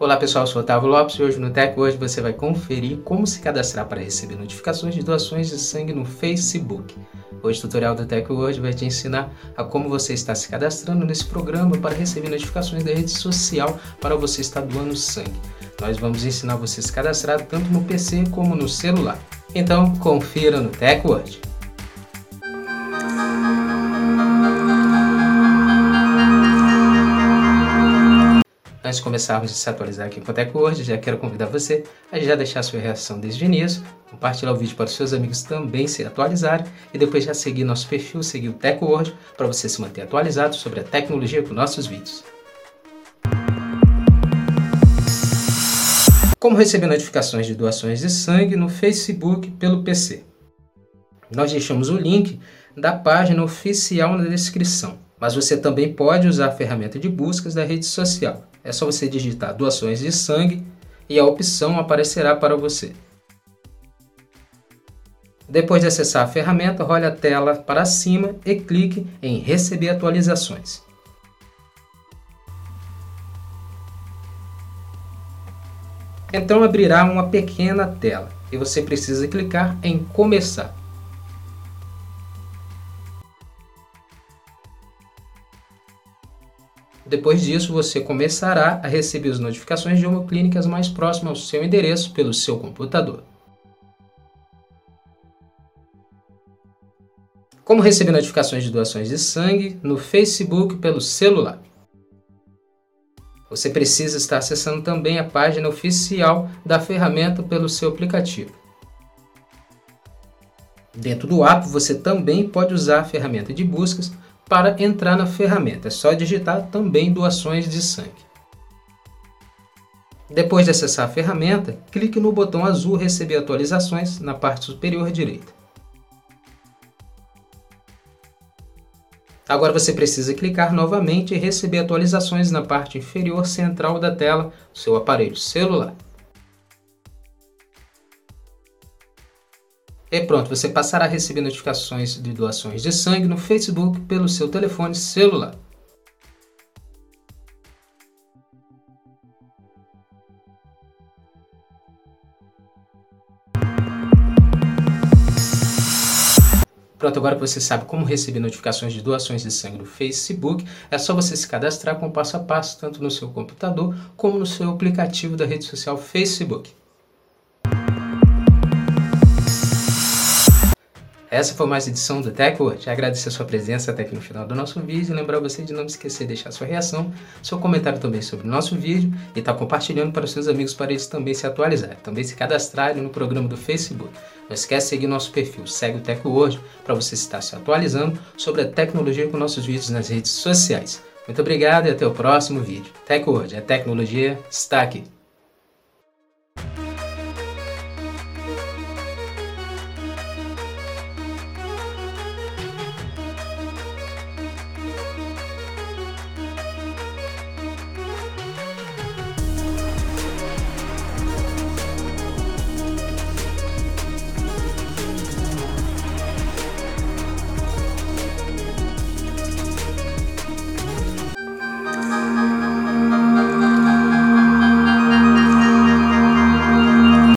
Olá pessoal, eu sou Otávio Lopes e hoje no Tech hoje você vai conferir como se cadastrar para receber notificações de doações de sangue no Facebook. Hoje o tutorial do Tech hoje vai te ensinar a como você está se cadastrando nesse programa para receber notificações da rede social para você estar doando sangue. Nós vamos ensinar você a se cadastrar tanto no PC como no celular. Então confira no Tech hoje. Antes de começarmos a se atualizar aqui com o TecWord, já quero convidar você a já deixar sua reação desde o início, compartilhar o vídeo para os seus amigos também se atualizarem e depois já seguir nosso perfil, seguir o TecWord para você se manter atualizado sobre a tecnologia com nossos vídeos. Como receber notificações de doações de sangue no Facebook pelo PC? Nós deixamos o link da página oficial na descrição, mas você também pode usar a ferramenta de buscas da rede social. É só você digitar doações de sangue e a opção aparecerá para você. Depois de acessar a ferramenta, role a tela para cima e clique em Receber atualizações. Então abrirá uma pequena tela e você precisa clicar em Começar. Depois disso, você começará a receber as notificações de homoclínicas mais próximas ao seu endereço pelo seu computador. Como receber notificações de doações de sangue no Facebook pelo celular. Você precisa estar acessando também a página oficial da ferramenta pelo seu aplicativo. Dentro do app, você também pode usar a ferramenta de buscas para entrar na ferramenta. É só digitar também doações de sangue. Depois de acessar a ferramenta, clique no botão azul Receber atualizações na parte superior direita. Agora você precisa clicar novamente e receber atualizações na parte inferior central da tela do seu aparelho celular. E pronto, você passará a receber notificações de doações de sangue no Facebook pelo seu telefone celular. Pronto, agora que você sabe como receber notificações de doações de sangue no Facebook, é só você se cadastrar com passo a passo, tanto no seu computador como no seu aplicativo da rede social Facebook. Essa foi mais edição do TechWord. Agradecer a sua presença até aqui no final do nosso vídeo. Lembrar você de não esquecer de deixar sua reação, seu comentário também sobre o nosso vídeo e estar tá compartilhando para os seus amigos para eles também se atualizarem, também se cadastrarem no programa do Facebook. Não esquece de seguir nosso perfil, segue o TechWord para você estar se atualizando sobre a tecnologia com nossos vídeos nas redes sociais. Muito obrigado e até o próximo vídeo. TechWord, a tecnologia está aqui.